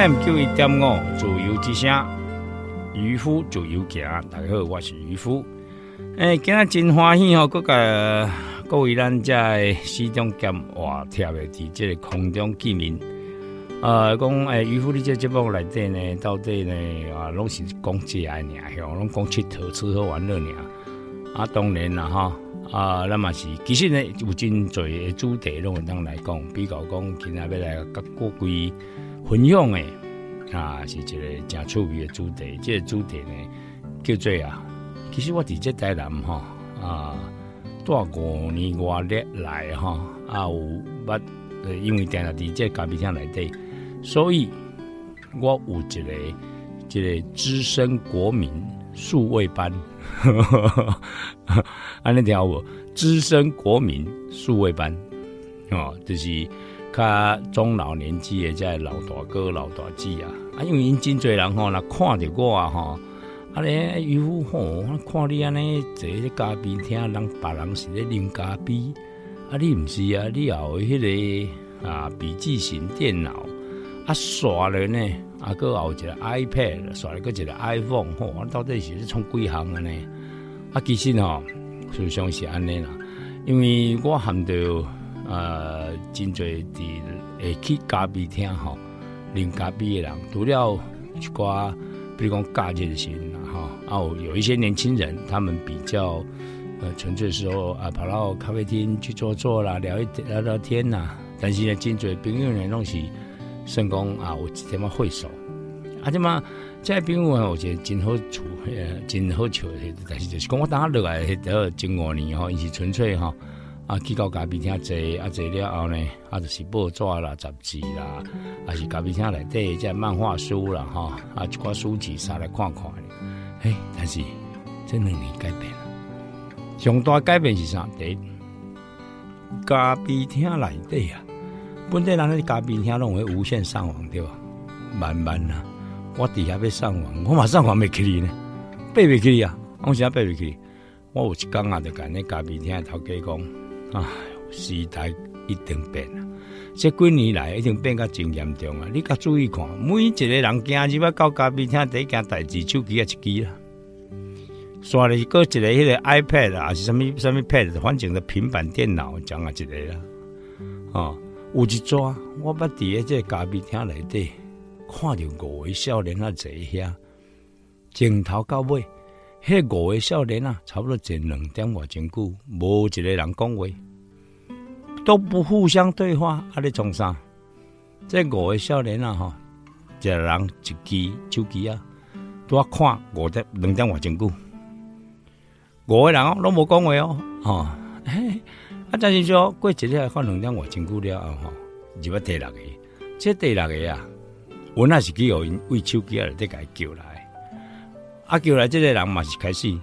FM 九一点五自由之声，渔夫自由行。大家好，我是渔夫。诶，今日真欢喜哦！各个各位咱在西中兼哇贴的伫这个空中见面。呃，讲诶，渔夫你这节目内底呢，到底呢啊，拢是讲这爱尔，像拢讲佚佗、吃喝玩乐尔。啊，当然啦，哈啊，那么是其实呢，有真侪主题拢会当来讲，比较讲今日要来甲各位分享诶，啊，是一个真趣味诶主题。这个主题呢，叫做啊，其实我伫这台南哈啊，大五年外日来哈啊，有捌，因为定定伫这咖啡厅内底。所以，我有一个一个资深国民数位班，安尼听有无？资深国民数位班哦，就是较中老年纪的这老大哥、老大姐啊。啊，因为因真侪人吼，若看着我啊吼，啊咧渔夫吼，看你安尼坐咧咖啡厅，人别人是咧啉咖啡，啊你毋是啊？你也有迄个啊笔记型电脑。啊，刷了呢，啊，个有一个 iPad，刷了个一个 iPhone，吼，到底是咧创几行啊呢？啊，其实吼，事实上是安尼啦，因为我含着呃真侪伫会去咖啡厅吼，啉咖啡的人，除了一寡，比如讲假日的时啦，哈，哦，有一些年轻人，他们比较呃纯粹说啊，跑到咖啡厅去坐坐啦，聊一聊聊天呐，但是呢，真侪朋友呢，拢是。成功啊！有一点么会手，啊，这么在朋友我觉得真好处，呃，真好笑。但是就是讲我当下落来迄个前五年吼，伊是纯粹吼啊，去到咖啡厅坐，啊坐了后呢，啊就是报纸啦、杂志啦，啊是咖啡厅内底即漫画书啦，吼啊一寡书籍啥来看看。嘿，但是这两年改变了，上大改变是啥？第一，咖啡厅内底啊。本地人咧咖啡厅拢会无线上网对吧？慢慢啊，我底下要上网，我马上网没去呢，背未去啊，我现在背未去。我有一讲啊，就讲那咖啡厅头家讲，哎，时代一定变啊，这几年来一定变甲真严重啊！你甲注意看，每一个人今日要到咖啡厅第一件代志，手机啊一机啦，刷了个一个迄个 iPad 啊，是什么什么 Pad，反正的平板电脑讲啊一个啦，哦。有一抓，我捌伫咧这咖啡厅内底看着五个少年啊坐遐，从头到尾，迄五个少年啊，差不多坐两点外钟久，无一个人讲话，都不互相对话，啊咧从啥？这五个少年啊，吼，一个人一支手机啊，拄啊看五点两点外钟久，五个人哦，拢无讲话哦，吼。啊！但是说过一日看两点外钟久了后吼，就要第六个。这第六个啊，我那是去有因为手机啊，在甲伊叫来。啊，叫来这个人嘛是开始，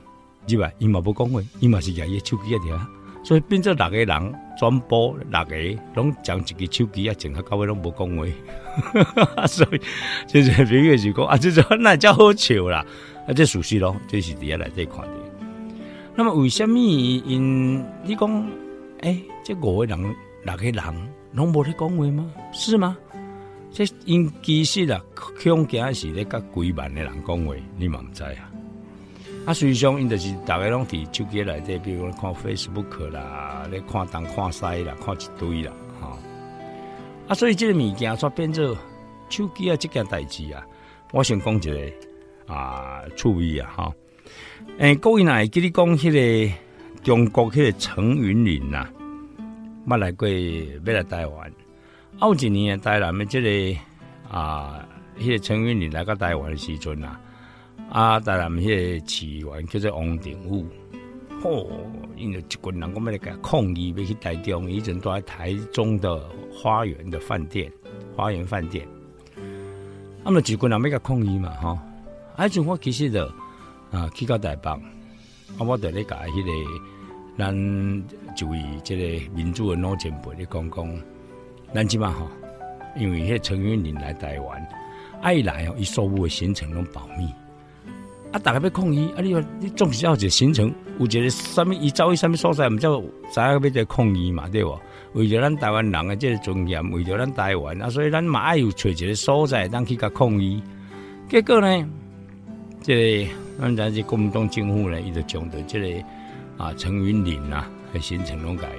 是吧？伊嘛无讲话，伊嘛是举伊手机啊条。所以变做六个人全部，六个拢将一个手机啊，整个到尾拢无讲话。所以就是比如是讲啊，这种那叫好笑啦。啊，这属实咯，这是底下来在看的。那么为什么因你讲？哎，这五个人、六个人拢无咧讲话吗？是吗？这因其实啊，恐惊是咧甲几万的人讲话，你嘛毋知啊。啊，实际上因就是大家拢伫手机内底，比如讲看 Facebook 啦，咧看东看西啦，看一堆啦，哈。啊，所以这个物件煞变做手机啊，这件代志啊，我想讲一个啊，趣味啊，哈。诶，各位来记你讲迄个。中国迄个陈云林呐，捌来过要来台湾。后一年啊台南的这个啊，迄个陈云林来到台湾的时阵呐，啊，台南迄个市员叫做王定武，嚯，因为一群人我们来个抗议，要去台中，以前都在台中的花园的饭店，花园饭店。那么几群人要个抗议嘛，哈，而且我其实的啊，去到台北，啊，我在咧甲迄个。咱就以这个民主的脑前辈咧讲讲，咱即嘛吼，因为迄陈云林来台湾，爱来哦，伊所有的行程拢保密，啊，大家要抗议啊！你你总是要一个形成，有一个什么伊走去什么所在，毋知知影要在抗议嘛，对无？为着咱台湾人的即个尊严，为着咱台湾啊，所以咱嘛爱有找一个所在，当去甲抗议。结果呢，这个咱在这国民党政府呢，伊就将着即个啊陈云林啊的行程拢改，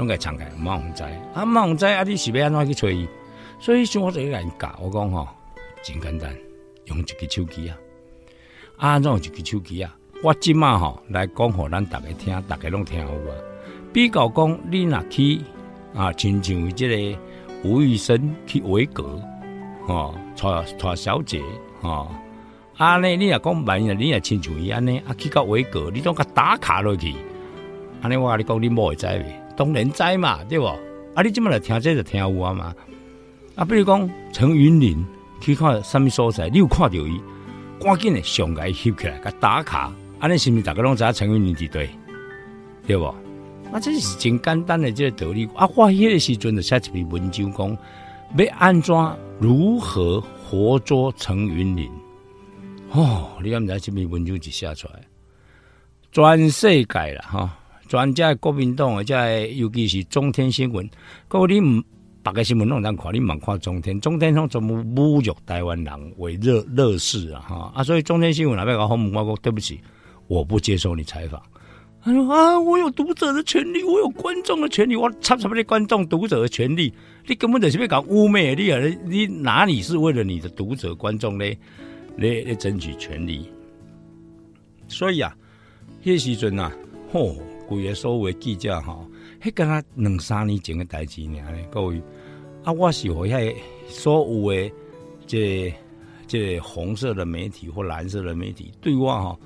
拢改敞开，冇人知啊，冇人知啊，你是要安怎去找伊？所以像我这个人教我讲吼，真简单，用一个手机啊。啊，用一个手机啊！我即马吼来讲，互咱大家听，大家拢听有啊。比较讲，你若去啊，亲像即个吴宇森去维格，吼，带带小姐，吼，啊呢，你若讲万一你若亲像伊安尼，啊去到维格，你总甲打卡落去，安尼我甲你讲，你无会知未？当然知嘛，对无？啊，你即么来听这就听有啊嘛。啊，比如讲陈云林去看什么所在，你有看到伊？赶紧的上街翕起来，甲打卡，安尼是毋是大家拢知影陈云林伫对，对无？啊，这是真简单的这个道理。啊，我迄个时阵就写一篇文章讲，要安怎如何活捉陈云林？哦，你敢知这篇文章就写出来，全世界啦，哈，专家国民党或者尤其是中天新闻，各位你毋。别个新闻拢通看，你茫看中天，中天通全部侮辱台湾人为乐乐事啊！哈啊，所以中天新闻那边搞访问我讲对不起，我不接受你采访。他说啊，我有读者的权利，我有观众的权利，我插什么的观众、读者的权利？你根本就是要搞污蔑你啊！你哪里是为了你的读者、观众呢？来来争取权利？所以啊，迄时阵啊，吼，规个所谓记者哈。迄敢若两三年前的代志尔咧，各位啊，我是和遐所有的这这红色的媒体或蓝色的媒体对我吼，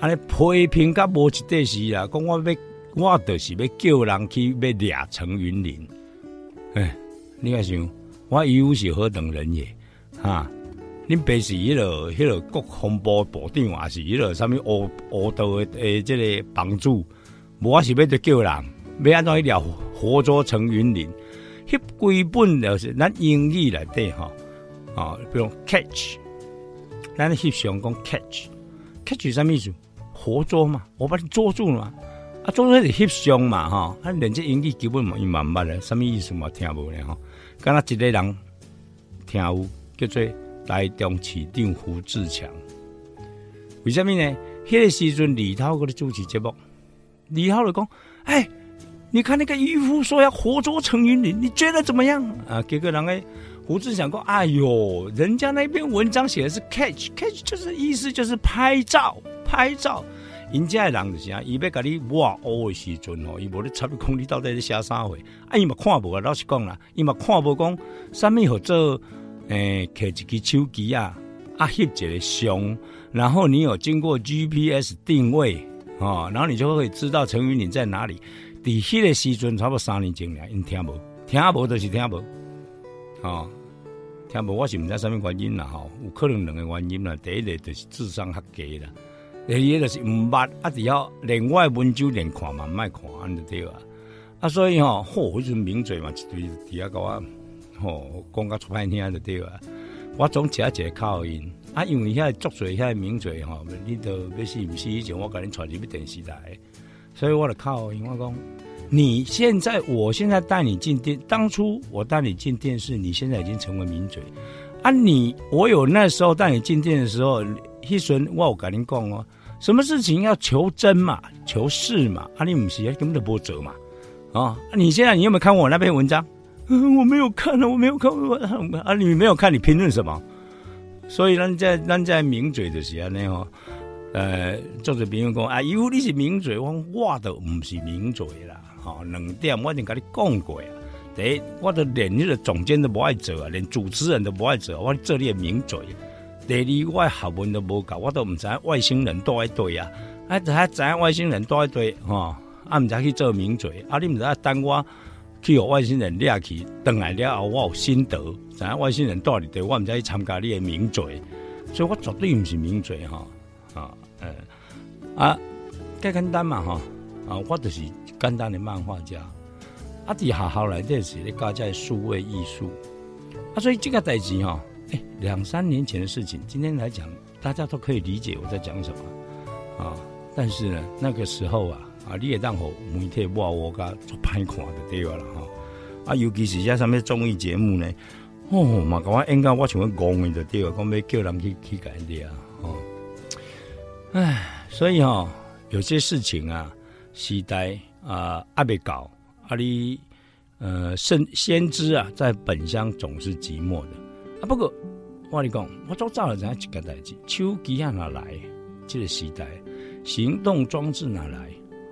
安尼批评甲无一块是啦，讲我要我就是要叫人去要掠陈云林，哎，你看想我有是何等人也哈？恁爸是迄个迄个国防部部长，还是迄个啥物乌乌道诶诶，这个帮主，我是要得叫人。要安怎去了活捉陈云林？迄规本就是咱英语来底吼，啊，比如 catch，咱翕相讲 catch，catch 啥意思？活捉嘛，我把你捉住了嘛，啊，捉住是翕相嘛，哈，啊，连这英语基本嘛，伊嘛毋捌咧，啥物意思嘛，听无咧吼，敢若一个人听有叫做台中市长胡志强，为什么呢？迄个时阵李涛嗰咧主持节目，李涛就讲，哎。你看那个渔夫说要活捉陈云林，你觉得怎么样啊？给个人诶，胡志想过，哎呦，人家那篇文章写的是 catch，catch 就是意思就是拍照，拍照。人家的人就是啊，伊要甲你挖乌的时阵哦，伊无咧插你讲你到底在写啥货？啊，伊嘛看无啊，老实讲啦，伊嘛看无讲啥物好做，诶，摕一支手机啊，啊翕一个相，然后你有经过 GPS 定位啊，然后你就会知道陈云林在哪里。伫迄个时阵，差不多三年前了，因听无，听无就是听无，哦，听无，我是毋知啥物原因啦，吼，有可能两个原因啦。第一个就是智商较低啦，第二个就是毋捌，啊，只要连我文章连看嘛，莫看安就对啊。啊，所以吼，吼，迄阵名嘴嘛，一堆伫遐甲我，吼，讲甲出歹听就对啊。我总写一个口音，啊，因为遐作侪遐名嘴吼，你都要是毋是以前我甲你传入去电视台。所以我的靠尹外公，你现在，我现在带你进电，当初我带你进电视，你现在已经成为名嘴啊！你我有那时候带你进店的时候，一瞬我有跟你讲哦，什么事情要求真嘛，求是嘛，啊，你不是根本就不折嘛啊！你现在你有没有看我那篇文章？嗯我没有看啊，我没有看我啊，你没有看，你评论什么？所以咱在咱在名嘴的时候呢，哦。呃，做者朋友讲，啊，如果你是名嘴，我我都唔是名嘴啦，吼，两点我已经跟你讲过啊。第一，我都连那个总监都不爱做啊，连主持人都不爱做，我这里名嘴。第二，我学问都无够，我都唔知外星人多一堆啊，啊，还知外星人多一堆，吼，啊，唔知去做名嘴，啊，你唔知等我去有外星人掠去，等来了后我有心得，知外星人多一堆，我唔知去参加你的名嘴，所以我绝对唔是名嘴，哈。啊，呃，啊，介简单嘛，哈，啊，我就是简单的漫画家，啊，伫学校内底是咧教在数位艺术，啊，所以这个代志哈，哎，两三年前的事情，今天来讲，大家都可以理解我在讲什么啊。但是呢，那个时候啊，啊，你也当好媒体哇，我噶做歹看的对了哈。啊，尤其是些什么综艺节目呢，哦嘛，我应该我想要讲的对了，讲要叫人去去改的啊，哦，唉，所以哈，有些事情啊，时代啊，阿未搞，啊你呃，先先知啊，在本乡总是寂寞的啊。不过我你讲，我早早了怎样一个代志，手机啊哪来？这个时代，行动装置哪来？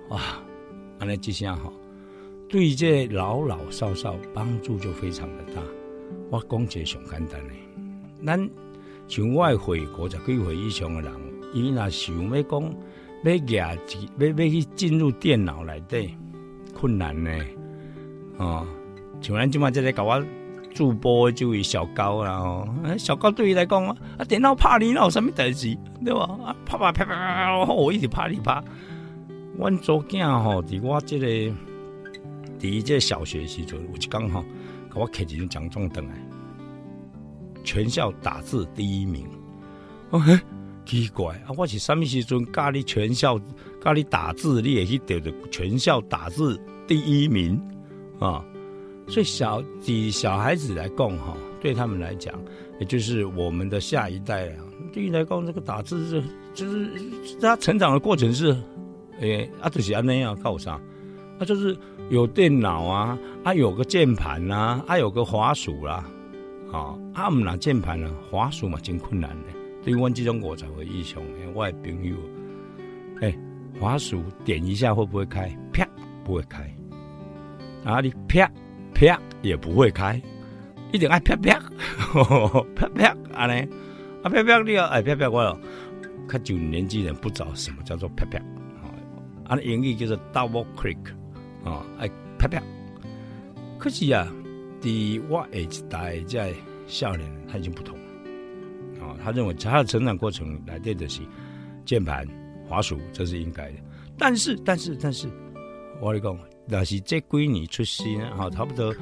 哇，安尼即下好。对这老老少少帮助就非常的大。我讲一个上简单的，咱像外回国十几岁以上的人，伊若想要讲要夹要要去进入电脑内底，困难呢。哦，像咱即马即个搞我主播就位小高啦，哦，小高对伊来讲啊，电脑拍你哪有啥物代志，对吧？啊啪啪啪啪，我一直拍你拍。阮做囝吼，伫我这个。第一届小学时阵，我就刚好给我摕一张奖状登来，全校打字第一名。哦嘿，奇怪啊！我是什么时阵教你全校教你打字，你也去得着全校打字第一名啊？所以小以小孩子来讲哈，对他们来讲，也就是我们的下一代啊，对于来讲，这个打字是就是他成长的过程是，诶，啊，就是安尼啊，靠啥？那就是有电脑啊，啊有个键盘呐，啊有个滑鼠啦，啊啊唔拿键盘啊，滑鼠嘛真困难的。对于我这种我才会英雄，我的朋友，哎，滑鼠点一下会不会开？啪，不会开。啊，你啪啪也不会开，一定爱啪啪，啪 啪安尼，啊啪啪你要哎啪啪我了，看九年纪人不知道什么叫做啪啪，啊，英语叫做 double click。啊，哎，啪啪！可是啊，第我下一代在少年他已经不同了啊。他认为他的成长过程来对的是键盘、滑鼠，这是应该的。但是，但是，但是，我跟你讲，那是这几年出生啊，差不多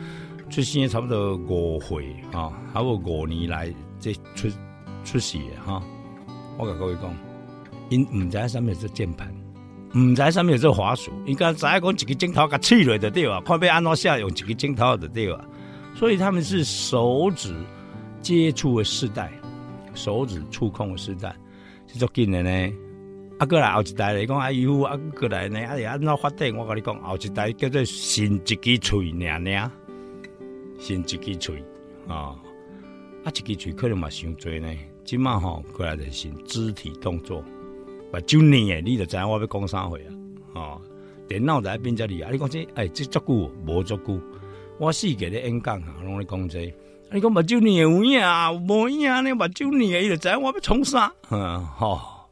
出生差不多五回啊，还有五年来这出出世哈。我跟各位讲，因唔知上面是键盘。唔知上面有这滑鼠，应该知讲一个镜头甲切落的对吧？看被安怎下用一个镜头的对吧？所以他们是手指接触的时代，手指触控的时代是足紧的呢。啊，过来后一代来讲，哎呦，啊过来呢，哎呀，安怎发展？我跟你讲，后一代叫做新一支嘴，娘娘，新一支嘴啊，啊，一支嘴可能嘛伤多呢。今嘛吼过来的是肢体动作。把九年诶，你就知影我要讲啥话啊？哦，电脑在变这里啊！你讲这哎，这足久无足久。我四个咧演讲啊，拢咧讲这。你讲把九年有影啊？无影呢？把九年诶，伊就知影我要创啥？嗯，好。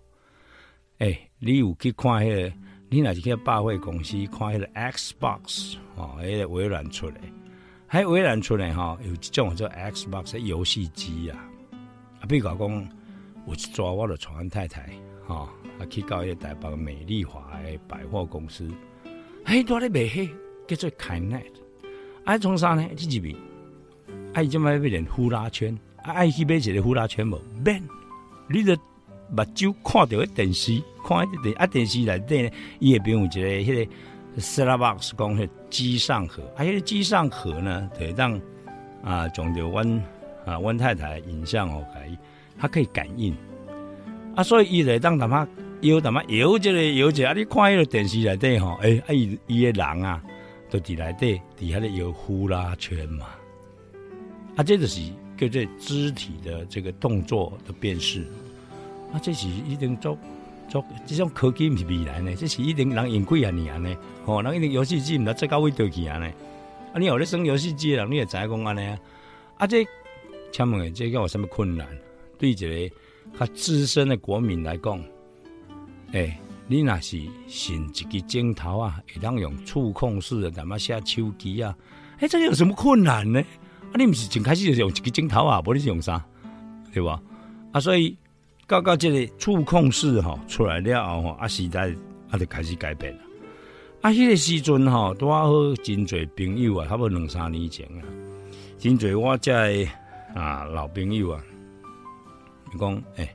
哎，你有去看迄个？你若是去百货公司看迄个 Xbox 哦，迄个微软出来，喺微软出来哈，有一种叫 Xbox 游戏机啊。啊，比如讲，有一抓我的传太太，哈。啊，去到一个台北美丽华的百货公司，嘿，多咧卖嘿，叫做 Kinet。爱从啥呢？这几边？爱就买一练呼啦圈，爱去买一个呼啦圈无？免，你的目睭看到个电视，看一电啊电视内底呢，伊也边有一个迄个 set box 讲迄机上盒，啊，迄个机上盒呢，可以让啊总着阮啊阮太太影像哦，可以，它可以感应。啊，所以伊来当他妈摇他妈摇这个摇这，啊！你看迄个电视内底吼，诶，啊伊伊个人啊，都伫内底伫遐咧摇呼啦圈嘛。啊，这就是叫做肢体的这个动作的辨识。啊，这是一定做做这种科技毋是未来呢，这是一定人用几啊年呢？吼，人一定游戏机毋知最高位倒去啊呢？啊，你有咧耍游戏机人，你也知影讲安尼啊？啊，这请问这个有什么困难？对一个较资深的国民来讲，哎，你若是新一个镜头啊，会当用触控式的，怎么下手机啊？哎，这有什么困难呢？啊，你不是从开始就用一个镜头啊？无你是用啥？对吧？啊，所以到到这个触控式哈出来了后吼，啊时代啊就开始改变了。啊，迄个时阵哈，拄啊好真侪朋友啊，差不多两三年前啊，真侪我在啊老朋友啊。讲，诶，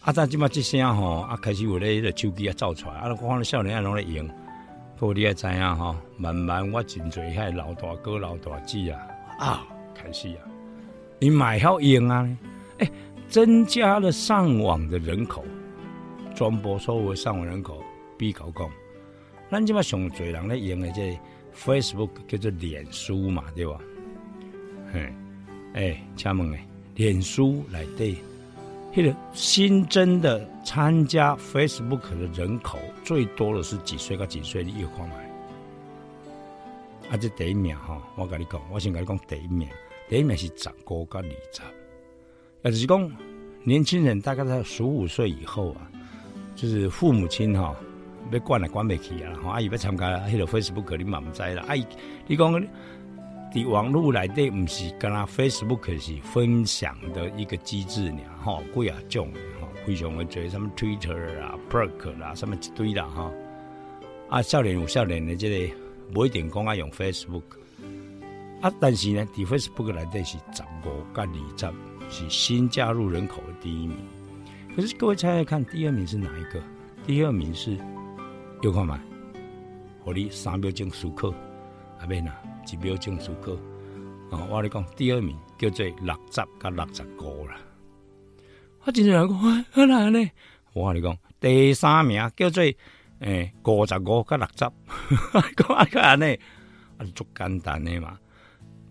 啊，咱即马即声吼，啊，开始有咧迄个手机啊走出来，啊，我看少年啊拢咧用，不过你也知影吼，慢慢我真侪遐老大哥老大姐啊，啊，开始啊，你买好用啊，诶，增加了上网的人口，传播所有上网人口比较讲，咱即马上侪人咧用的这 Facebook 叫做脸书嘛，对吧？嘿，诶，请问诶。脸书来对对，那个新增的参加 Facebook 的人口最多的是几岁？到几岁？你有看买？啊，这第一名哈，我跟你讲，我先跟你讲第一名，第一名是十五到二十，也就是讲年轻人大概在十五岁以后啊，就是父母亲哈被管来管不起啊，阿姨要参加迄个 Facebook，你嘛唔知啦，阿姨你讲。伫网络内底，毋是跟他 Facebook 是分享的一个机制呢，吼，贵啊种的吼，非常的侪，什么 Twitter 啊、Perk 啦，什么一堆啦，哈。啊，少年有少年的这个，不一定讲爱用 Facebook，啊，但是呢，伫 Facebook 内底是十五甲二十，是新加入人口的第一名。可是各位猜猜看，第二名是哪一个？第二名是有看吗？我你三秒钟熟客，阿边啊？一秒钟数课，哦，我跟你讲，第二名叫做六十甲六十五啦。我真正讲，啊哪呢？我跟你讲，第三名叫做诶五十五甲六十，讲啊安尼，啊足简单的嘛。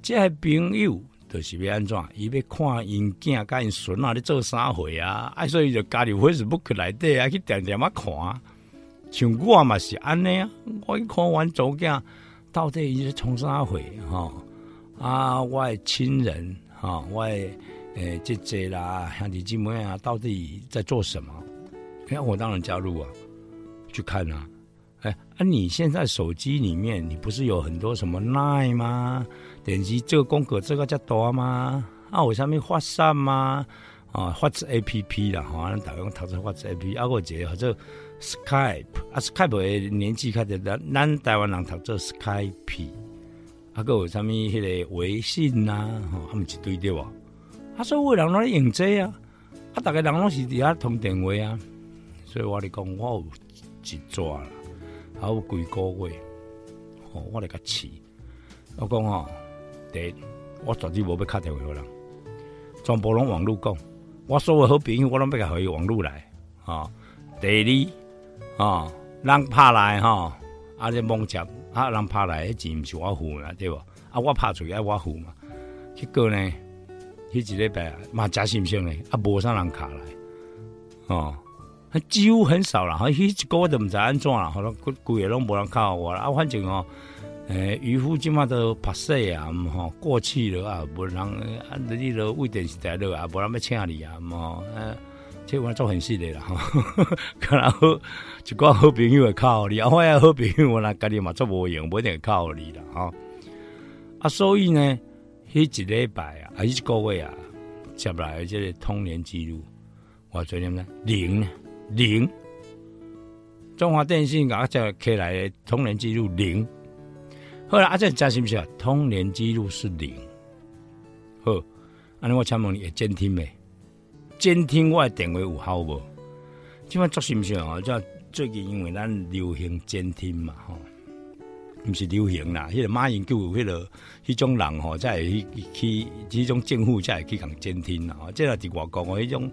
即个朋友就是要安怎？伊要看因囝甲因孙啊咧做啥货啊？啊，所以就加入 Facebook 内底啊，去点点啊看。像我嘛是安尼啊，我一看完祖囝。到底伊是从啥回哈？啊，我的亲人哈，我诶姐姐啦、兄弟姐妹啊，到底在做什么？哎，我当然加入啊，去看啊。哎，啊，你现在手机里面，你不是有很多什么 Line 吗？点击这个功课，这个叫多吗？啊，我上面发散吗？啊，发字 A P P 啦，哈，咱大家用读者发字 A P P，啊，我一个或者。Skype 啊，Skype 的年纪开始，咱咱台湾人读做 Skype，啊，个有啥物迄个微信呐，吼，他们一堆对无？啊，所有人拢用这啊，啊，大家人拢是伫遐通电话啊，所以我咧讲，我有一抓啦，还有几个月，吼，我咧甲饲，我讲吼，第，我绝对无要敲电话互人，全部拢网络讲，我所有好朋友我拢要甲伊网络来，啊，第二。哦，人拍来吼，啊，这蒙接啊，人拍来，迄钱毋是我付嘛，对无？啊，我拍出去我付嘛。结果呢，迄一礼拜嘛真心性呢，啊，无啥人卡来，哦，几乎很少啦，啊迄一个月都毋知安怎啦，好像规规个拢无人靠我啦。啊，反正哦，诶，渔夫即马都拍死啊，毋吼，过去了啊，无人啊，你都为电视台了啊，无人要请你啊，毋吼，呃。这我做很细的啦，哈，可能好一寡好朋友会靠你，啊，我也好朋友我来家己嘛做无用，无一定靠你啦，哈。啊，所以呢，迄一礼拜啊，啊，一个月啊，接来这个通联记录，我做点呢零零，中华电信甲只开来通联记录零，后来啊，这加是不是啊？通联记录是零，好，安尼我请问你会监听没？监听我的电话有效无？即摆作是毋是哦？即最近因为咱流行监听嘛，吼，毋是流行啦。迄个马英九迄个迄种人吼，才会去去迄种政府才会去共监听啦。即个伫外国哦，迄种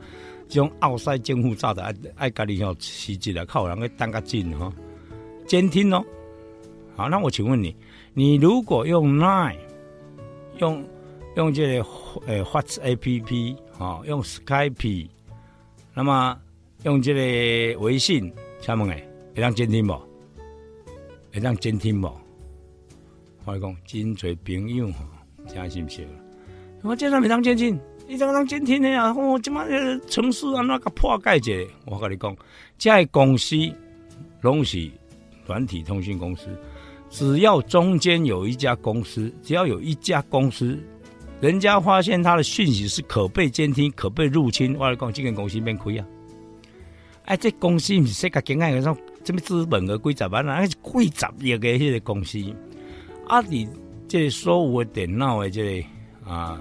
即种奥赛政府早的爱爱家己吼，实际来靠人去等较紧吼，监听哦。好，那我请问你，你如果用 Line 用用这个诶发 A P P。哦，用 Skype，那么用这个微信，请问诶，会当监听无？会当监听无？我讲真侪朋友吼，真心笑。我这上未当监听，你怎当监听的啊？我即马城市啊，那个破盖者，我跟你讲，这公司拢是软体通讯公司，只要中间有一家公司，只要有一家公司。人家发现他的讯息是可被监听、可被入侵，我来讲，这间公司变亏啊！哎，这公司不是世界经验，说这么资本额几十万啊，是几十亿的迄个公司。啊，你这所有的电脑的这个啊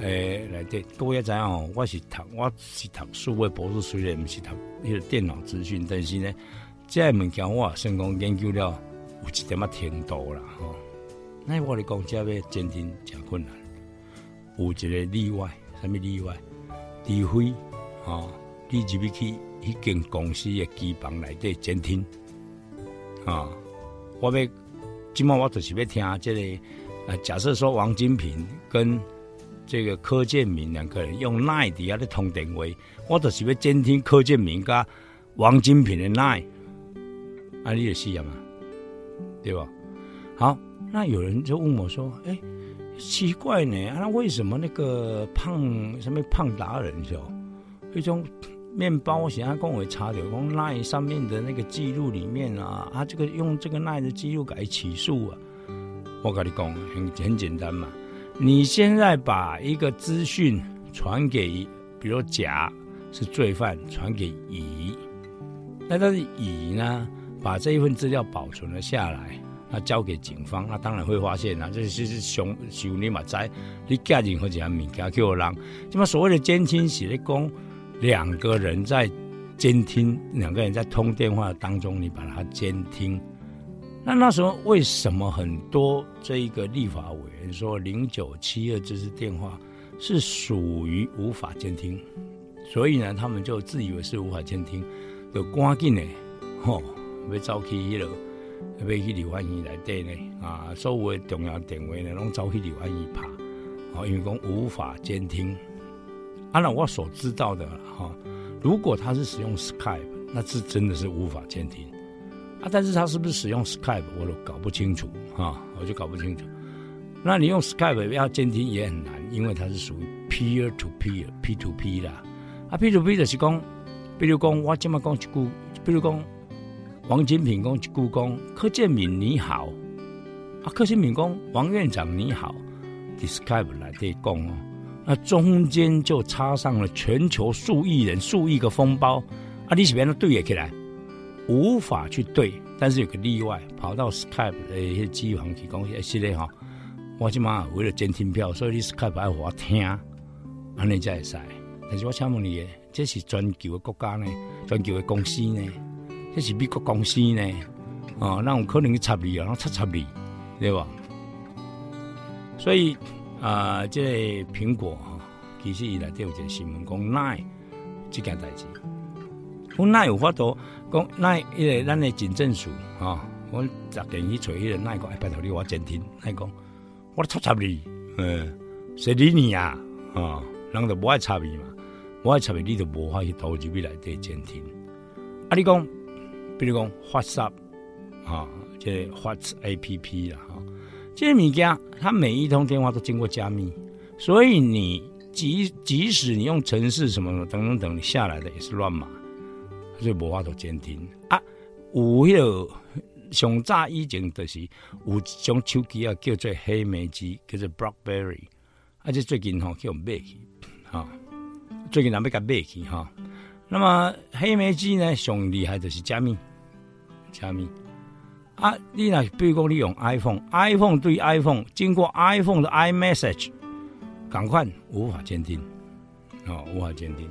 诶，来这各位知影哦，我是读我是读数位博士，虽然毋是读迄个电脑资讯，但是呢，这物件我先讲研究了有一点仔程度啦吼。那我的讲，这要鉴定真困难，有一个例外，什么例外？除非啊，你入去去迄间公司的机房内底监听啊，我要，今麦我就是要听这个。啊，假设说王金平跟这个柯建明两个人用奈底下的通电话，我就是要监听柯建明跟王金平的奈，啊，你也是嘛，对吧？好，那有人就问我说：“哎，奇怪呢，那为什么那个胖什么胖达人就一种？”面包，想要跟我查的，讲奈上面的那个记录里面啊，啊，这个用这个奈的记录改起诉啊。我跟你讲，很很简单嘛。你现在把一个资讯传给，比如甲是罪犯，传给乙，那但是乙呢，把这一份资料保存了下来，那交给警方，那当然会发现啊，这是是熊熊你嘛在，你家人或者物件叫我让，那么所谓的监听是咧讲。两个人在监听，两个人在通电话当中，你把它监听。那那时候为什么很多这一个立法委员说零九七二这支电话是属于无法监听？所以呢，他们就自以为是无法监听，就赶紧呢，吼，要走去迄个，要去刘焕英来对呢，啊，所有的重要电话呢，拢走去刘焕英拍，哦，因为讲无法监听。按照我所知道的哈，如果他是使用 Skype，那是真的是无法监听啊。但是他是不是使用 Skype，我都搞不清楚啊，我就搞不清楚。那你用 Skype 要监听也很难，因为它是属于 peer to peer，P to P 啦啊。P to P 就是讲，比如讲我这么讲一句，比如讲王金平讲一句讲柯建敏你好。啊，柯建敏讲王院长你好，Skype 来对讲哦。那中间就插上了全球数亿人、数亿个封包，啊，你是边的对也起来，无法去对，但是有个例外，跑到 Skype 的一些机房去讲，是嘞哈，我起码为了监听票，所以你 Skype 爱我听，安尼才会使。但是我请问你，这是全球的国家呢，全球的公司呢，这是美国公司呢，哦，那我可能去插你啊，插插你，对吧？所以。啊，这苹果哈，其实伊内底有一个新闻讲奈这件代志，讲奈有法度讲奈，因为咱的警政署哈，我十点去找迄个奈讲，哎，拜托你我监听，奈讲我插插你，嗯，谁理你呀？啊，人就无爱插你嘛，无爱插你，你就无法去投入去内底监听。啊，你讲，比如讲 WhatsApp 啊，这 Whats A P P 啦。这些物件，它每一通电话都经过加密，所以你即即使你用城市什么什么等等等下来的也是乱码，所以无法度监听啊。有迄个上早以前就是有一种手机啊，叫做黑莓机，叫做 BlackBerry，而且最近吼叫买去哈，最近人要甲买去哈。那么黑莓机呢，上厉害就是加密，加密。啊，你那比如讲你用 iPhone，iPhone 对 iPhone 经过 iPhone 的 iMessage，赶快无法监听，哦，无法监听。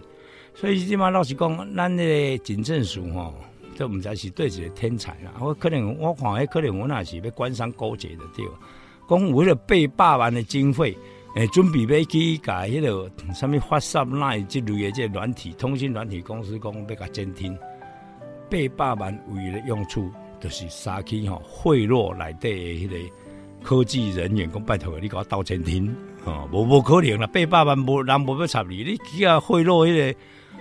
所以即码老实讲，咱个警政署吼，都毋知是对一个天才啦。我可能我看迄可能我那是要官商勾结的对。讲为了八百万的经费，诶，准备要去甲迄个什么发射那之类的这软体通信软体公司讲要甲监听，八百万为了用处。就是杀去吼贿赂来的迄个科技人员，讲拜托你给我道歉听，哦，无无可能啦，八百万无人无要插你，你去啊贿赂迄个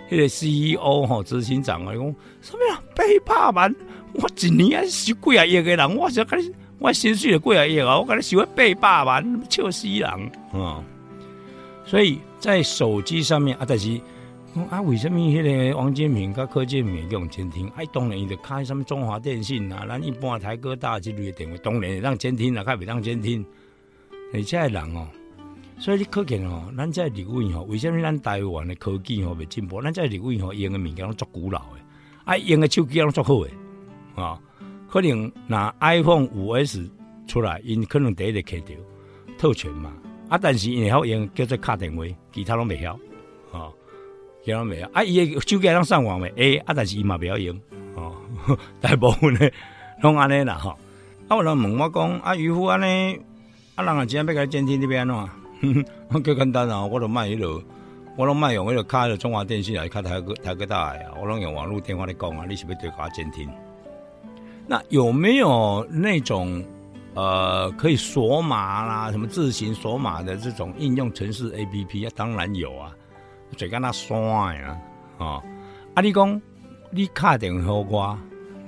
迄个 CEO 吼执行长啊，讲什么呀？八百万，我一年啊收几啊亿个人，我想跟你，我薪水就几啊亿啊，我跟你收八百万，笑死人啊！所以在手机上面啊，但是。啊，为什么迄个王建平甲柯建铭用监听？哎，当然伊就开什么中华电信啊，咱一般台哥大之类的电话，当然让监听啊，开袂当监听。而且人哦，所以你可见哦，咱在立位吼，为什么咱台湾的科技吼未进步？咱在立位吼用的物件拢足古老的，啊，用的手机拢足好的啊。可能拿 iPhone 五 S 出来，因可能第一个开掉特权嘛。啊，但是因会用叫做卡电话，其他拢未晓，其他拢未晓。啊，伊个手机能上网未？诶，啊，但是伊嘛未晓用，哦，大部分咧拢安尼啦，吼。啊，有人问我讲，啊，渔夫安尼，啊，人啊，今日要甲监听这边喏，我叫 简单啊，我都卖迄落，我拢卖用迄落卡个中华电信来卡台个台个大啊，我拢用网络电话来讲啊，你是要对我监听？那有没有那种？呃，可以锁码啦，什么自行锁码的这种应用程式 A P P 啊，当然有啊，最跟他刷呀，哦，啊，你讲你卡电话我，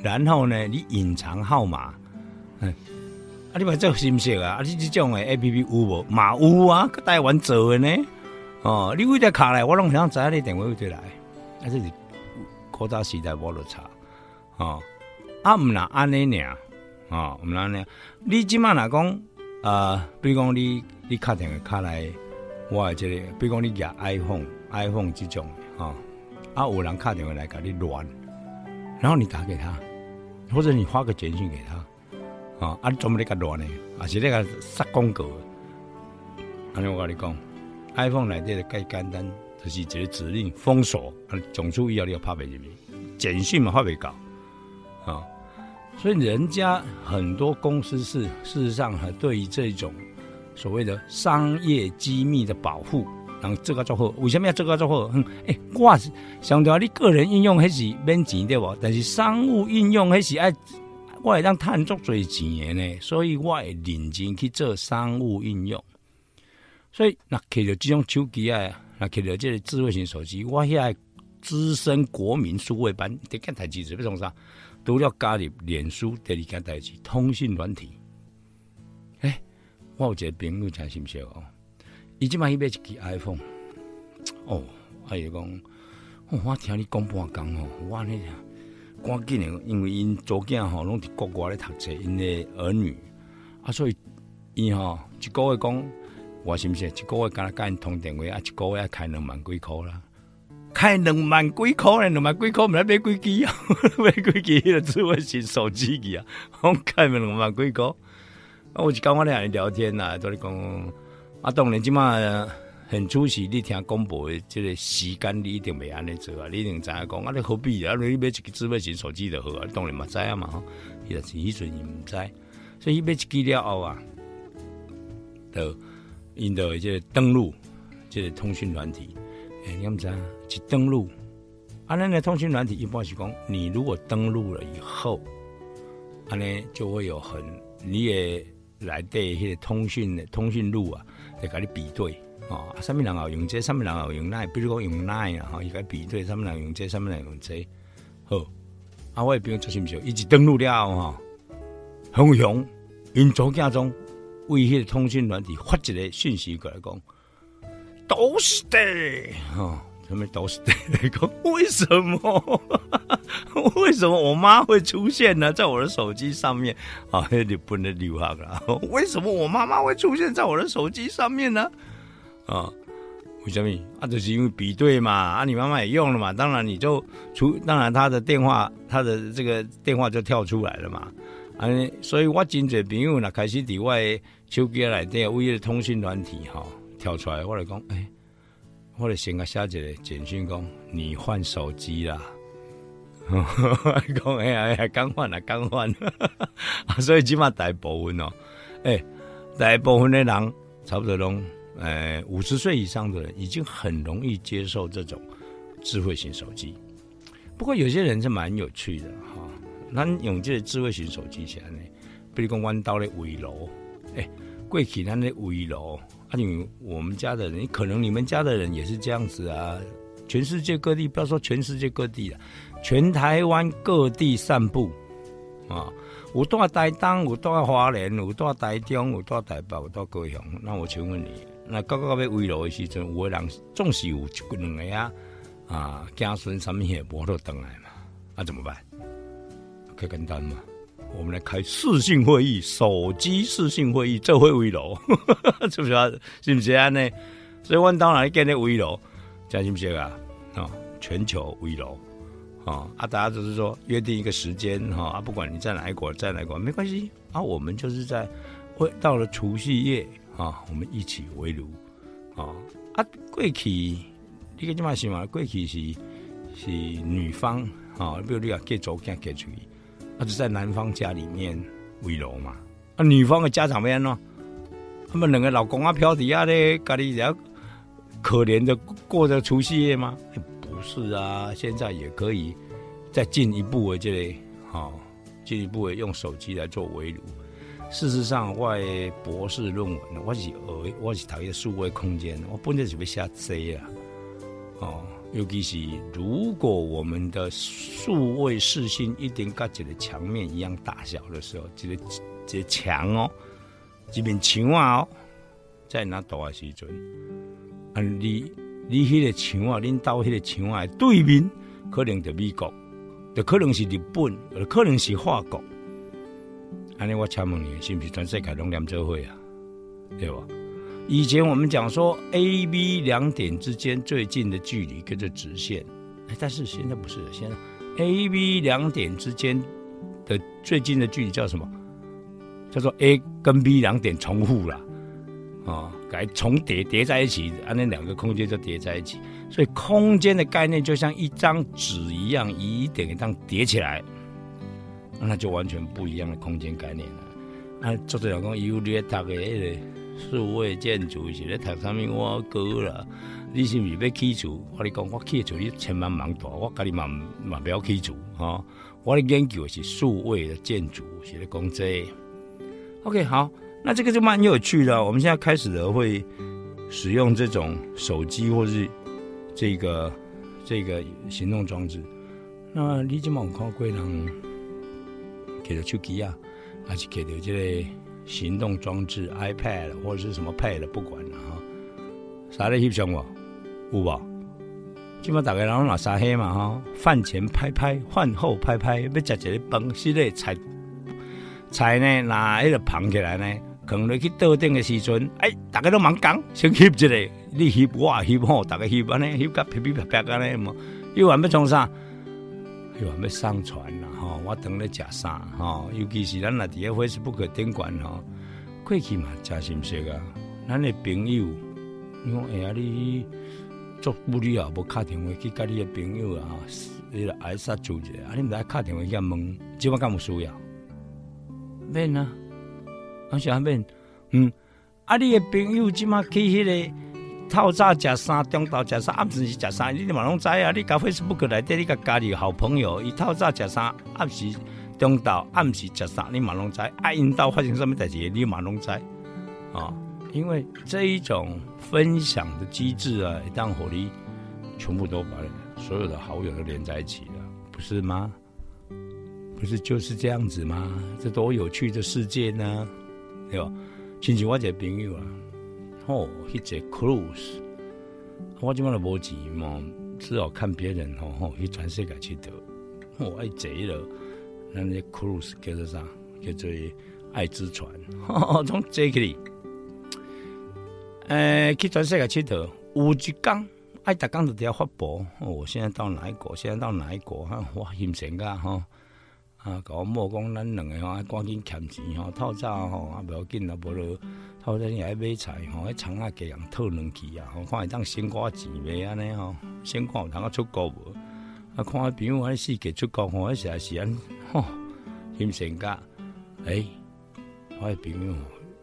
然后呢，你隐藏号码，嗯，啊，你把这信息啊，啊，你这种的 A P P 有无？嘛有啊，台湾做的呢，哦，你为了卡来，我拢想知你电话对来，啊，这是扩大时代无落差，哦，啊，唔啦安尼尔。哦，毋然呢？你即满若讲，呃，比如讲你你卡电话卡来，我即个，比如讲你加 iPhone iPhone 这种，哦，啊，有人卡电话来给你乱，然后你打给他，或者你发个简讯给他，啊，啊，专门咧甲乱呢，啊，是那个杀广告。安尼我跟你讲，iPhone 内底的介简单，就是一个指令封锁，啊，总注意要你要拍袂入去，简讯嘛发袂到，啊。所以人家很多公司是事实上还对于这种所谓的商业机密的保护，然后这个做好，为什么要这个做好？嗯，哎，我是相对你个人应用还是免钱对不？但是商务应用还是爱，我会让赚足最钱的呢，所以我会认真去做商务应用。所以那摕着这种手机啊，那摕着这个智慧型手机，我现在资深国民数位班，得看台机子，要从啥？都要加入脸书第二件代志，通讯软体。哎，我有一个朋友真心笑哦，伊即摆伊买一支 iPhone，哦，阿姨讲，我听你讲半讲哦，我呢赶紧的，因为因祖囝吼拢伫国外咧读册，因的儿女啊，所以伊吼一个月讲，我是毋是一个月敢若甲因通电话啊，一个月开两万几箍啦。开两万几块呢？两万几块，唔来买几机啊？买几机的智慧型手机机啊？我开两万几块。啊，我就跟我俩聊天呐，都咧讲啊，当然即马很出席你听广播的这个时间，你一定袂安尼做啊！你一定知影讲啊，你何必啊？你买一个智慧型手机就好啊！当然嘛知啊嘛，吼，伊是以前伊毋知，所以伊买一机了后啊，就因着这登录这个通讯软体，哎，你毋知？去登录，啊，那的通讯软体一般是讲，你如果登录了以后，啊，呢就会有很你也来对迄个通讯的通讯录啊，来甲你比对啊，上面人有用这，上面人有用那，比如讲用那啊，哈，伊甲比对，上面人用这，上面人用这，好，啊，我也不用做什么，一直登录了哈，很雄，因左家中为迄个通讯软体发一个讯息过来讲，都是的，哈。他们都是对讲，为什么？为什么我妈会出现呢？在我的手机上面啊，你不能留下了。为什么我妈妈会出现在我的手机上面呢？啊，为什么？啊，就是因为比对嘛。啊，你妈妈也用了嘛，当然你就出，当然他的电话，他的这个电话就跳出来了嘛。啊，所以我真侪朋友呢，开始伫外手机来电，为了通讯软体哈跳出来，我来讲，哎。或者先个写一个简讯讲你换手机啦，讲哎呀哎呀刚换了刚换，所以起码大部分哦，哎大部分的人差不多拢呃五十岁以上的人已经很容易接受这种智慧型手机。不过有些人是蛮有趣的哈，咱用这个智慧型手机起来呢，比如讲弯刀的围楼，哎过去咱的围楼。因为我们家的人，可能你们家的人也是这样子啊。全世界各地，不要说全世界各地了，全台湾各地散步啊。有到台东，有到花莲，有到台中，有到台北，有到高雄。那我请问你，那刚刚要围楼的时阵，有的人总是有一两个啊啊，家孙什么也无都登来嘛，那怎么办？可以跟单嘛。我们来开视讯会议，手机视讯会议，这会围楼，是不是？是不是安呢？所以，我当然建立围楼，讲信不信啊？啊，全球围楼啊！啊，大家就是说约定一个时间哈啊，不管你在哪一国，在哪一国没关系啊，我们就是在会到了除夕夜啊，我们一起围炉啊啊！过去你个怎么想啊？过去是是女方啊，比如你要给走嫁给出去，啊，就在男方家里面围炉嘛。啊，女方的家长边呢？他们两个老公啊，飘底下咧，家里要可怜的过着除夕夜吗？不是啊，现在也可以再进一步的这类，好，进一步的用手机来做围炉。事实上，我博士论文，我是呃，我是讨厌数位空间，我本来是要写这啊，哦，尤其是如果我们的数位视讯一定跟这个墙面一样大小的时候，这个这墙哦，这面墙啊哦，在那大的时阵，啊，你你迄个墙啊，恁到迄个墙啊对面，可能就美国，就可能是日本，就可能是法国。安尼我请问你，是不是全世界拢连做会啊？对吧？以前我们讲说 A、B 两点之间最近的距离跟着直线，但是现在不是，现在 A、B 两点之间的最近的距离叫什么？叫做 A 跟 B 两点重复了，啊，改重叠叠在一起，啊，那两个空间就叠在一起，所以空间的概念就像一张纸一样，一点一张叠起来。那就完全不一样的空间概念了。啊，作者讲讲，有咧读的迄个数位建筑是咧读啥物？我哥啦，你是毋是要起厝？我你讲，我起厝你千万忙大，我家己嘛嘛不要起厝哈。我咧研究的是数位的建筑，是咧讲这。OK，好，那这个就蛮有趣的。我们现在开始的会使用这种手机或是这个这个行动装置。那你今晚看过人？给的手机啊，还是给的这个行动装置 iPad 或者是什么 Pad，不管了哈。啥咧翕相无？有无？今麦大家人拿沙黑嘛哈，饭前拍拍，饭后拍拍，要食一个饭，是咧菜菜呢，拿迄个捧起来呢，扛落去桌顶的时阵，哎，大家都忙讲，先翕一个，你翕我也翕吼，大家翕安尼翕甲噼噼啪啪安尼嘛，又还要创啥？又还要上传啦。我等咧食啥？吼，尤其是咱若伫咧 Facebook 顶管吼，过去嘛真心实啊。咱的朋友，你讲哎呀，你做物理啊，无敲电话去甲你的朋友啊，你来挨杀住者，啊，你毋使敲电话去问，即晚敢有需要？免啊，我想免，嗯，啊，你的朋友即晚去迄个。透早食啥，中昼食啥，暗时是食啥，你嘛拢知啊！你甲 Facebook 内底，你甲家里好朋友，伊透早食啥，暗时中昼暗时食啥，你嘛拢知。啊，因到发生什么代志，你嘛拢知。啊，因为这一种分享的机制啊，一旦火力全部都把所有的好友都连在一起了，不是吗？不是就是这样子吗？这多有趣的世界呢，对吧？亲戚我一个朋友啊。哦，去坐 cruise，我今晚都无钱嘛，只好看别人吼吼去全世界去得，我爱坐了，那那 cruise 叫做啥？叫做爱之船，从坐起，诶，去全世界去得，有一讲爱逐工就底下发布，我现在到哪一国？现在到哪一国？哈，哇，欣神噶哈。啊，甲我莫讲咱两个吼，赶紧欠钱吼，透早吼，啊，不要紧啊，无咯，透早也爱买菜吼，迄厂啊给人讨两去啊，吼看会当先花钱袂安尼吼，先看有通啊出国无？啊，看朋友迄世界出国吼，迄时啊是安吼，欣神噶，诶，我朋友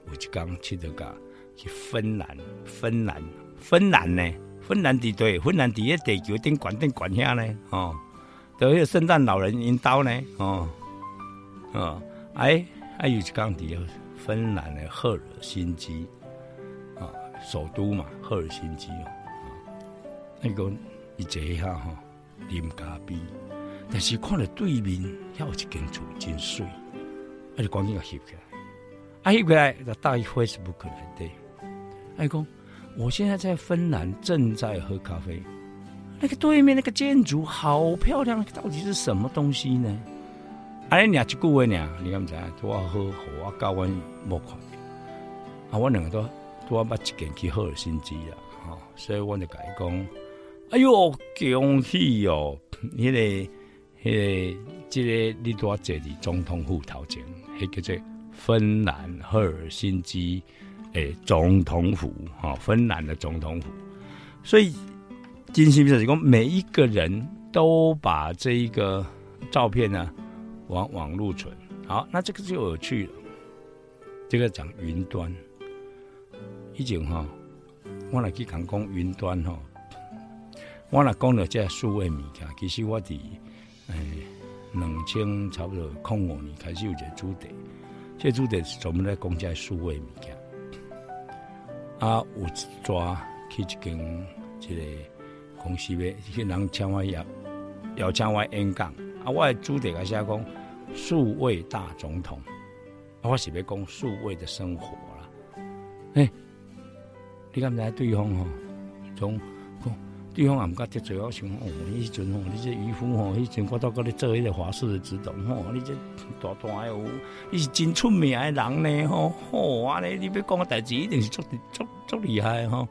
有一工去到个去芬兰，芬兰，芬兰呢？芬兰伫对，芬兰伫迄地球顶管顶管遐呢，吼。一个圣诞老人引导呢，哦，哦，哎，还有一讲底芬兰的赫尔辛基，啊，首都嘛，赫尔辛基哦，那个一坐下哈，啉咖啡，但是看到对面还有一间厝真水，我就赶紧要翕起来，啊，翕起来就带 Facebook 来对，哎讲，我现在在芬兰正在喝咖啡。那个对面那个建筑好漂亮，到底是什么东西呢？哎，你一句话呢？你敢知？多好，我教阮莫看。啊，我两个都多捌一件去赫尔辛基了，哈，所以我就甲伊讲，哎哟，恭喜哦！迄个、迄个、这个你多坐伫总统府头前，迄叫做芬兰赫尔辛基诶总统府哈，芬兰的总统府。所以，金星是讲每一个人都把这一个照片呢往网络存。好，那这个就有趣了。这个讲云端，以前哈，我来去讲讲云端哈，我来讲了这数位物件，其实我伫诶两千差不多空五年开始有一个主题，这主题是专门来讲这数位物件。啊，有一抓去一间这个公司呗，去人请我邀邀请我演讲，啊，我的主题个写讲数位大总统。我是要讲数位的生活啦，哎，你敢知对方吼，从对方也毋甲得罪我，想哦，你迄阵吼，你这渔夫吼，迄阵我都甲你做迄个华视的指导吼，你这大大哟，你是真出名的人呢吼，吼安尼，你要讲个代志一定是足足足厉害吼，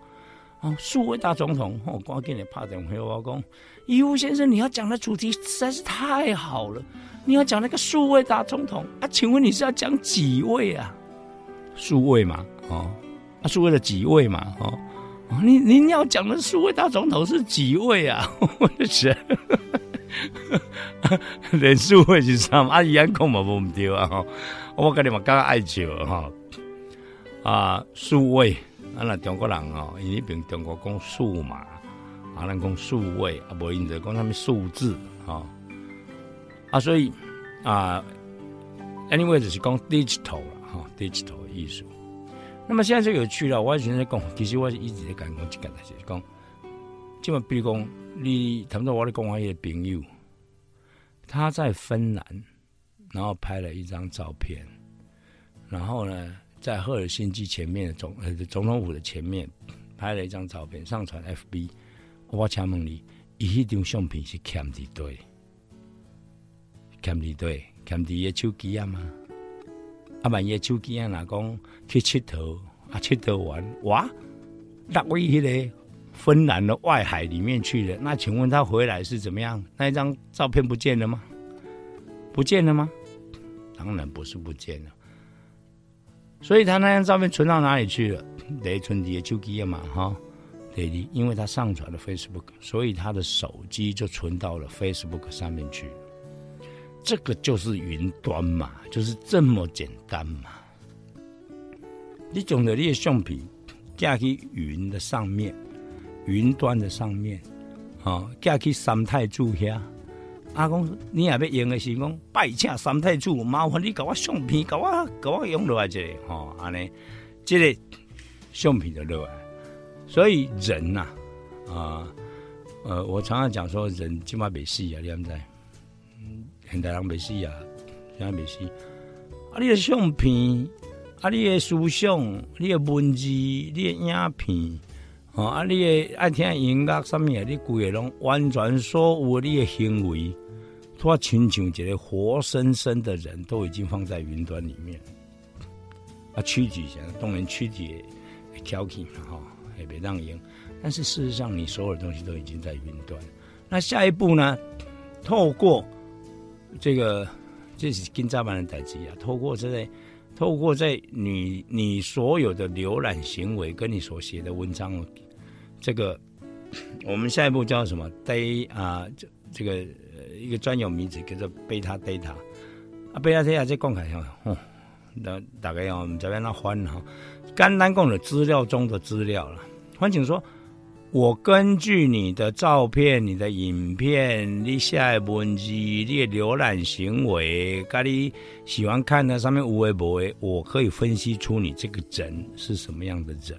啊，数位大总统吼，赶紧来拍电话我讲，渔夫先生，你要讲的主题实在是太好了。你要讲那个数位大总统啊？请问你是要讲几位啊？数位嘛，哦，啊，数位的几位嘛，哦，你您要讲的数位大总统是几位啊？我就想，连数位是啥嘛？阿姨讲嘛无唔对啊！我跟你们刚刚爱笑哈啊，数位啊，那中国人哦，伊边中国讲数码，啊，咱讲数位啊，无因着讲他们数字啊。啊，所以啊，anyway，就是讲 digital 了哈，digital 艺术。那么现在就有趣了，我以前在讲，其实我一直在讲讲这个，就是讲，就比如讲，你谈到我的讲话一个朋友，他在芬兰，然后拍了一张照片，然后呢，在赫尔辛基前面的总呃总统府的前面拍了一张照片，上传 FB。我请问你，伊迄张相片是欠伫对？欠伫对，欠伫个手机啊嘛，啊万一手机啊，若讲去佚佗，啊佚佗完，哇，落位迄个芬兰的外海里面去了，那请问他回来是怎么样？那一张照片不见了吗？不见了吗？当然不是不见了，所以他那张照片存到哪里去了？得存伫个手机嘛，哈，对的，因为他上传了 Facebook，所以他的手机就存到了 Facebook 上面去。这个就是云端嘛，就是这么简单嘛。你总的你的相片架去云的上面，云端的上面，哦，架去三太柱下。阿公，你也要用的是讲拜请三太子，麻烦你给我相片，给我给我用落来这里，吼，安尼，这个相片就落来。所以人呐，啊，呃，我常常讲说，人起码没死啊，你知在。现代人未死啊，现在未死。啊，你的相片，啊，你的思想，你的文字，你的影片，哦，啊，你的爱听音乐，什么啊？你规个拢完全所有你的行为，都亲像一个活生生的人，都已经放在云端里面。啊，躯体上当然躯体会挑起嘛，哈，也别让赢。但是事实上，你所有的东西都已经在云端。那下一步呢？透过这个这是金扎版的代际啊！透过这，透过在你你所有的浏览行为跟你所写的文章，这个我们下一步叫什么？day 啊，这这个一个专有名词叫做贝塔 data 啊，beta data 这讲起来哦，那大概要我们这边那翻哈，简单讲的资料中的资料了。欢请说。我根据你的照片、你的影片、你写的文字、你的浏览行为，跟你喜欢看的上面无微不微，我可以分析出你这个人是什么样的人。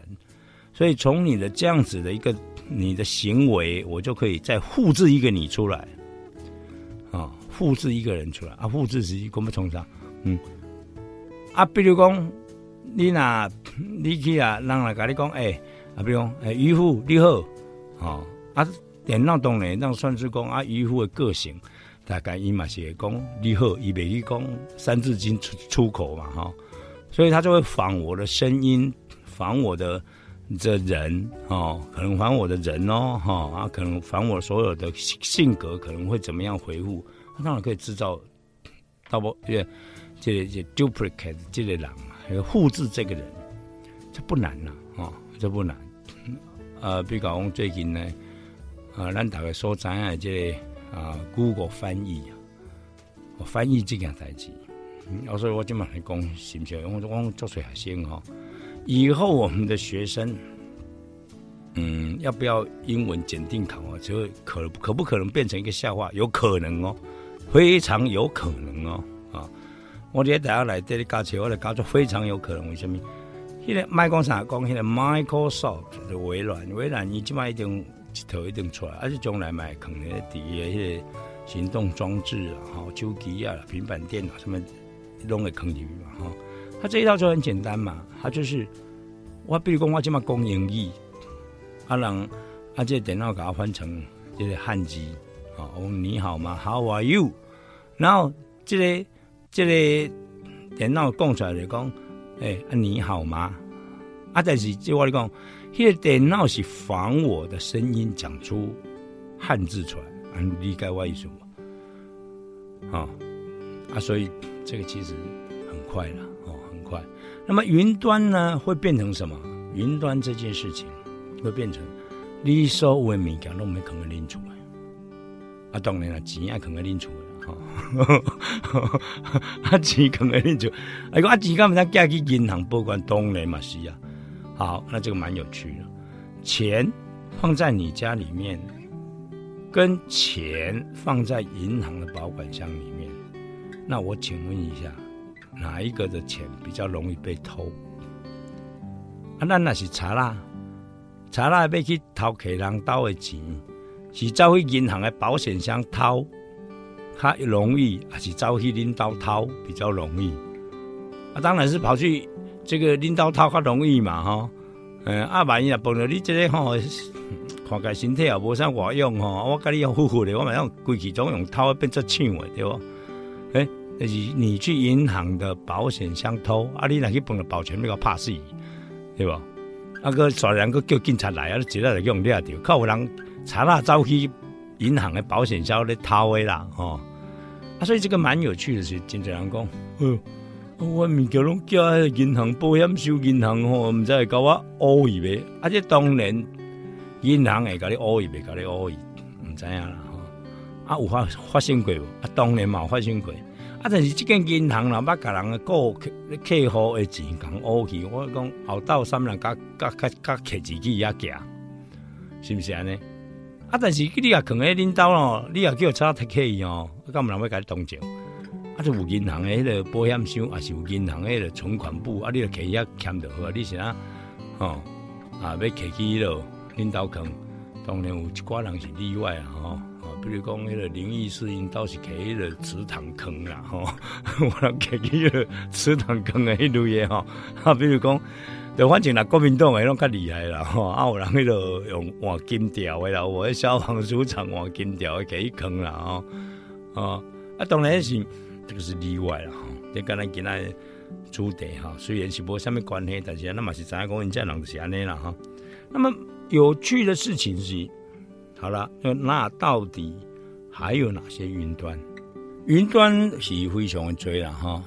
所以从你的这样子的一个你的行为，我就可以再复制一个你出来，啊，复制一个人出来。啊，复制是怎么从上？嗯，啊，比如讲你那，你去啊，人来跟你讲，哎。啊，比如讲，诶，渔夫你好，哦，啊，电脑当然让算是讲啊，渔夫的个性，大概伊嘛是讲你好，伊袂去讲三字经出出口嘛，哈，所以他就会仿我的声音，仿我的这人，哦，可能仿我的人哦，哈，啊，可能仿我所有的性格，可能会怎么样回复，他当然可以制造，到不，这这这 duplicate 这个人，复制这个人。这不难呐，哦，这不难。呃，比如讲最近呢，啊，咱大概所知啊，这啊，Google 翻译啊，翻译这件代志，嗯，所以我今晚来讲，是不是？我我做出学生哈，以后我们的学生，嗯，要不要英文检定考啊？就可可不可能变成一个笑话？有可能哦，非常有可能哦，啊，我今天大家来这里教车，我来教出非常有可能，为什么？现在麦光啥？讲现在 Microsoft 的微软，微软你起码一定一头一定出来，而且将来买可能第一些行动装置啊，哈，手机啊，平板电脑什么弄会坑进去嘛，哈。他这一套就很简单嘛，他就是我比如讲我起码讲英语，啊人啊这电脑给他翻成这个汉字，啊，我你好吗？How are you？然后这个这个电脑讲出来就讲。哎，你好吗？啊，但是这话你讲，那个电脑是仿我的声音讲出汉字出来，你理解我意思吗？啊啊，所以这个其实很快了，那么云端呢，会变成什么？云端这件事情会变成你所有的物件都没可能拎出来。啊，当然了，钱也可能 拎出来。阿钱可能就，哎，阿钱干嘛要寄去银行保管？当然嘛是啊。好，那这个蛮有趣的。钱放在你家里面，跟钱放在银行的保管箱里面，那我请问一下，哪一个的钱比较容易被偷？啊，那那是查啦，查啦要去偷客人兜的钱，是走去银行的保险箱偷。他容易还是走去拎刀掏比较容易，啊，当然是跑去这个拎刀掏较容易嘛，哈，嗯，啊，万一也碰到你这个吼，看起身体也无啥活用吼，我跟你要呼呼的，我马上规气总用掏变做抢的，对不？哎，但是你去银行的保险箱偷，啊，你若去碰到保全，你个怕死，对不？啊个耍两个叫警察来啊，你直接来用掠掉，靠有人查那走去银行的保险箱咧偷的啦，吼。啊，所以这个蛮有趣的，是真正人讲，嗯，我物件拢叫银行保险收银行吼，毋知会甲我讹伊呗？啊，这当然银行会甲你讹伊袂甲你讹伊，毋知影啦吼。啊，有发发生过无？啊，当然嘛发生过。啊，但是即间银行若捌甲人个顾客客户的钱讲乌去，我讲后斗三人甲甲甲甲客自己也行，是毋是安尼？啊！但是你也可能领导咯，你也叫查特客伊哦，干嘛人要甲你同情？啊，就有银行的迄个保险箱，啊是有银行的迄个存款簿，啊，你著摕遐欠着好啊，你是啊，哦，啊，要摕去迄落领导坑，当然有一寡人是例外啊，吼，比如讲迄个灵异事件倒是起迄个祠堂坑啦，吼，有人摕去迄个祠堂坑的迄类的吼，啊，比如讲。就反正啦，国民党诶拢较厉害啦，吼，啊有人迄个用换金条诶啦，我消防署长换金条诶给坑啦，吼，啊，啊当然是这个是例外啦，吼，你跟咱今仔主题哈，虽然是无虾米关系，但是那嘛是知影讲因这人是安尼啦，哈。那么有趣的事情是，好了，那到底还有哪些云端？云端是非常的多啦，哈，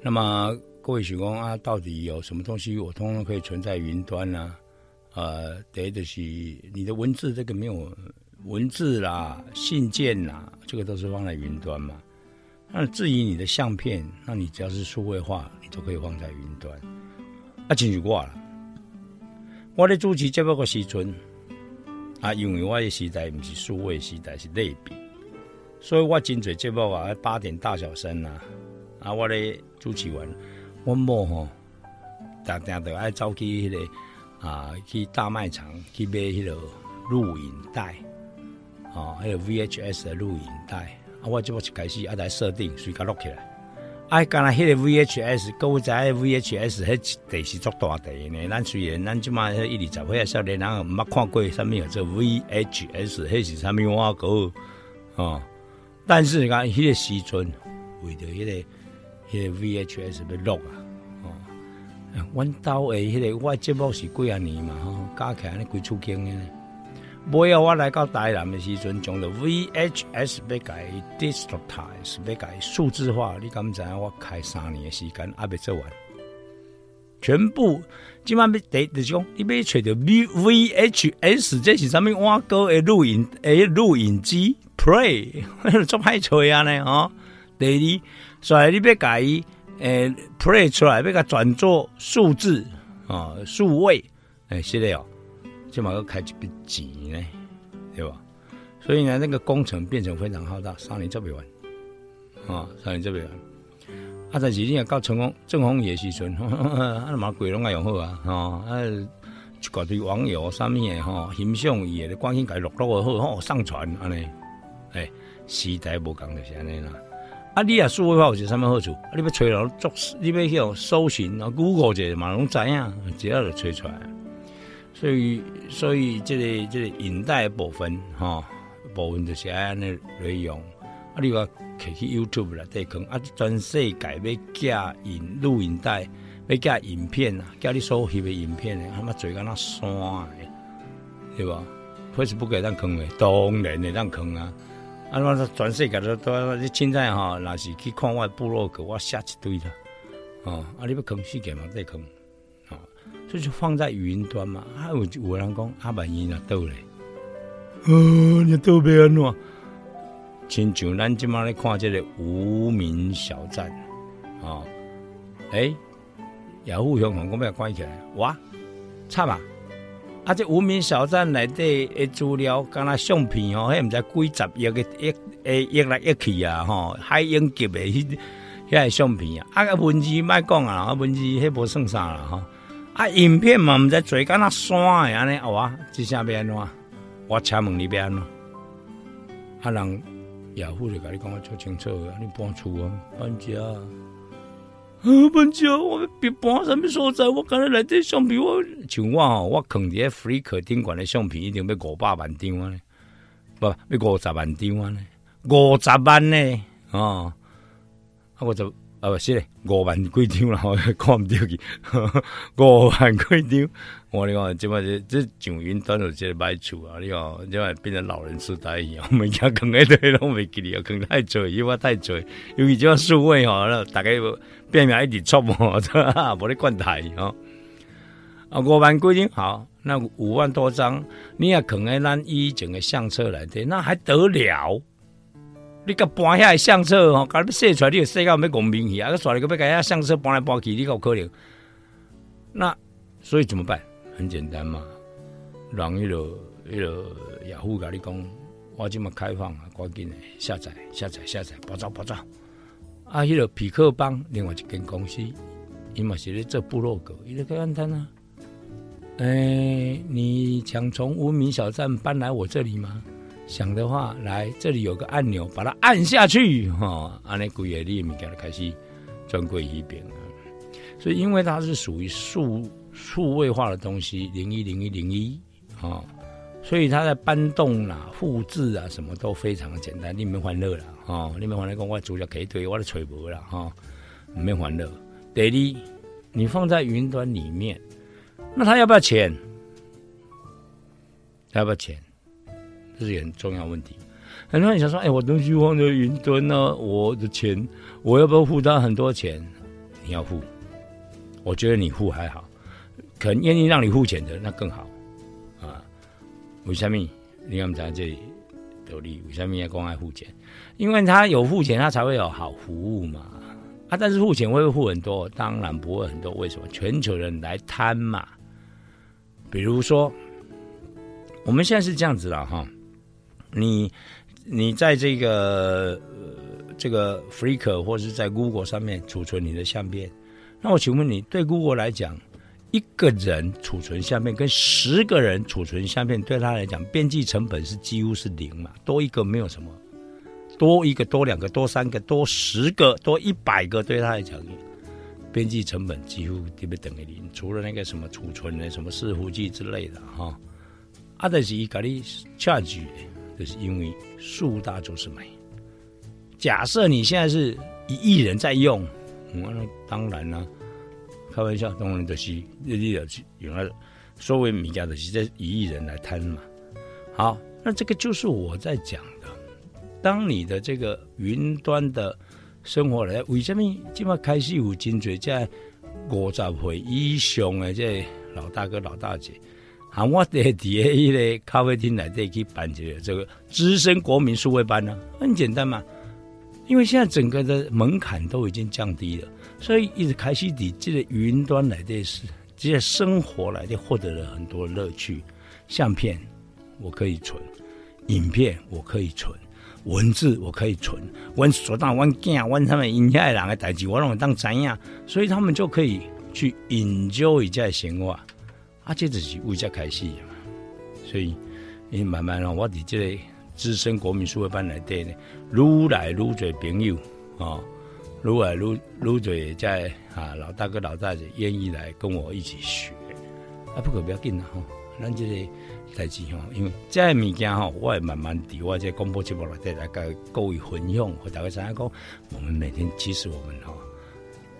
那么。各位想讲啊，到底有什么东西我通通可以存在云端呢？呃，得的是你的文字，这个没有文字啦、信件啦，这个都是放在云端嘛。那至于你的相片，那你只要是数位化，你都可以放在云端。啊，真是我了，我的主持节目个时阵啊，因为我的时代不是数位时代，是类比，所以我真侪节目啊，八点大小声啊，啊，我的主持完。我某吼，常常都爱走去迄个啊，去大卖场去买迄个录影带，哦，还有 VHS 的录影带。啊，我即部一开始啊来设定，随甲录起来。啊，刚才迄个 VHS，各位知 VHS 迄地是足大地呢。咱虽然咱即马一二十岁少年人毋捌看过啥物叫做 VHS，迄是啥物话个哦。但是讲迄个时阵，为着迄个。迄个 VHS 要录啊，哦，阮兜诶，迄个我节目是几啊年嘛，吼，加起来安尼几出经诶。尾后我来到台南诶时阵，将着 VHS 要改 digitize，要改数字化。你敢知影？我开三年诶时间，还未做完。全部今晚要得就是讲，你要找到 V VHS，这是啥物？挖哥的录影诶，录影机 Play，做歹找啊呢？哦，第二，所以你要改诶 Play 出来，要甲转做数字啊，数位诶，是的哦，起码要开一笔钱呢，对吧？所以呢，那个工程变成非常浩大，三年做不完啊，三年做不完。啊，但是你也到成功正风也时阵，啊，嘛鬼拢爱用好啊，吼，啊，一大堆网友啥物的吼，欣赏伊的，关心家录录好，吼，上传安尼，诶，时代无共就是安尼啦。啊，你啊数位化有啥物好处？啊，你要找人做，你要去搜寻啊，Google 者嘛拢知影，只要就找出来。所以，所以这个这个引带部分，吼，部分就是安尼内容。啊，你话。摕去 YouTube 来底看，啊！全世界要架影录影带，要架影片啊，架你所翕的影片，他妈做敢那山诶，对吧？Facebook 会当坑诶，当然会当坑啊！啊，我全世界都都你凊彩吼，若是去看我部落格，我写一堆啦，哦，啊，你要坑世界嘛，再坑，就放在云端嘛。啊，有有人讲阿万一若倒咧，哦，你倒别安怎？亲像咱即马咧看这个无名小站，哦，诶，雅虎香港讲要关起来，哇，差嘛！啊，这无名小站内底诶资料，敢若相片哦，迄毋知几十亿个亿诶亿来亿去啊，吼，海英级的迄遐个相片啊，啊，文字莫讲啊，啊，文字迄无算啥啦，吼，啊，影片嘛毋知做敢若山诶安尼，哇，即下要安怎？我请问你要安怎？啊，人。雅虎就甲你讲我做清楚啊！你搬厝啊，搬家啊，搬家！我别搬什么所在？我刚才来这相片，我像我吼，我坑伫 free 客厅馆的相片一定要五百万张啊！不，要五十万张啊！五十万呢？哦，啊，我就。啊，不是嘞，五万几张啦，我看唔到去，五万几张。我你讲，即摆这这上云端有这个买厝啊，你讲即摆变成老人痴呆一样，物件坑一堆拢未记哩，坑太多，因为太多，尤其即摆数位吼，大概变面一直错无，无咧管台吼。啊，五万几张好，那五万多张，你也坑喺咱以前的相册来的，那还得了？你甲搬遐相册吼，甲你写出来，你个世界要公平去啊！个刷你个要甲遐相册搬来搬去，你有可能？那所以怎么办？很简单嘛，让迄个迄个雅虎甲你讲，我这么开放啊，赶紧的下载下载下载，爆炸爆炸！啊，迄个匹克邦另外一间公司，伊嘛是咧做部落格，伊咧个安摊啊。诶，你想从无名小站搬来我这里吗？想的话，来这里有个按钮，把它按下去，哈，按那鬼也立米给它开始专柜一边啊。所以，因为它是属于数数位化的东西，零一零一零一啊，所以它在搬动啦、复制啊，什么都非常的简单。你们欢乐了哈，你们欢乐讲我主角可以对我的吹薄了哈，你们欢乐。第二，你放在云端里面，那他要不要钱？要不要钱？这是很重要问题。很多人想说：“哎，我东西放在云端呢，我的钱我要不要付他很多钱？你要付，我觉得你付还好，可能愿意让你付钱的那更好啊。为什么？你看我们在这里得利，为什么要公开付钱？因为他有付钱，他才会有好服务嘛。啊，但是付钱会不会付很多？当然不会很多。为什么？全球人来贪嘛。比如说，我们现在是这样子了哈。你，你在这个这个 Flickr 或者是在 Google 上面储存你的相片，那我请问你，对 Google 来讲，一个人储存相片跟十个人储存相片，对他来讲，边际成本是几乎是零嘛？多一个没有什么，多一个、多两个、多三个、多十个、多一百个，对他来讲，边际成本几乎特别等于零，除了那个什么储存的什么伺服器之类的哈，啊，但是伊给你 charge。就是因为树大就是美。假设你现在是一亿人在用，那当然了，开玩笑，当然就是日日要去用了。所谓米家的是这一亿人来贪嘛。好，那这个就是我在讲的。当你的这个云端的生活来，为什么这么开始有精髓在五十岁以上的这老大哥老大姐，啊，我得伫个一个咖啡厅内底去办这个这个资深国民数位班呢，很简单嘛。因为现在整个的门槛都已经降低了，所以一直开始底这个云端来的是这些生活来的获得了很多乐趣。相片我可以存，影片我可以存，文字我可以存。我所当我囝，我他们影下人的代志，我拢当知影，所以他们就可以去研究一下生活。啊，这就是为这开始嘛。所以，因慢慢让我伫这个。资深国民数位班来底呢，愈来愈多朋友哦，愈来愈愈多在啊老大哥老大姐愿意来跟我一起学，啊不过不要紧啦吼，咱这个代志吼，因为这物件吼，我会慢慢伫我这广播节目内底来跟各位分享，和大家知影讲，我们每天其实我们吼，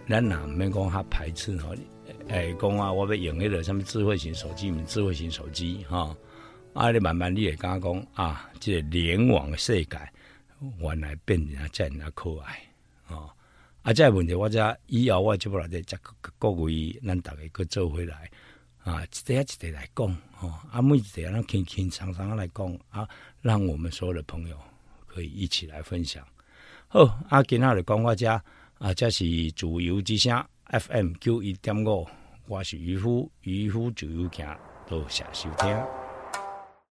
咱哪免讲他排斥吼，诶讲啊，我要用迄个什么智慧型手机，毋智慧型手机哈。啊！你慢慢你会感觉讲啊，即个联网世界原来变得这样可爱哦。啊，即个问题我则以后我就不来再各位咱大家去做回来啊，一块一块来讲哦。啊，每一块咱轻轻松松来讲啊，让我们所有的朋友可以一起来分享。好，啊，今仔日讲我遮啊，这是自由之声 FM 九一点五，我是渔夫，渔夫自由行，多谢收听。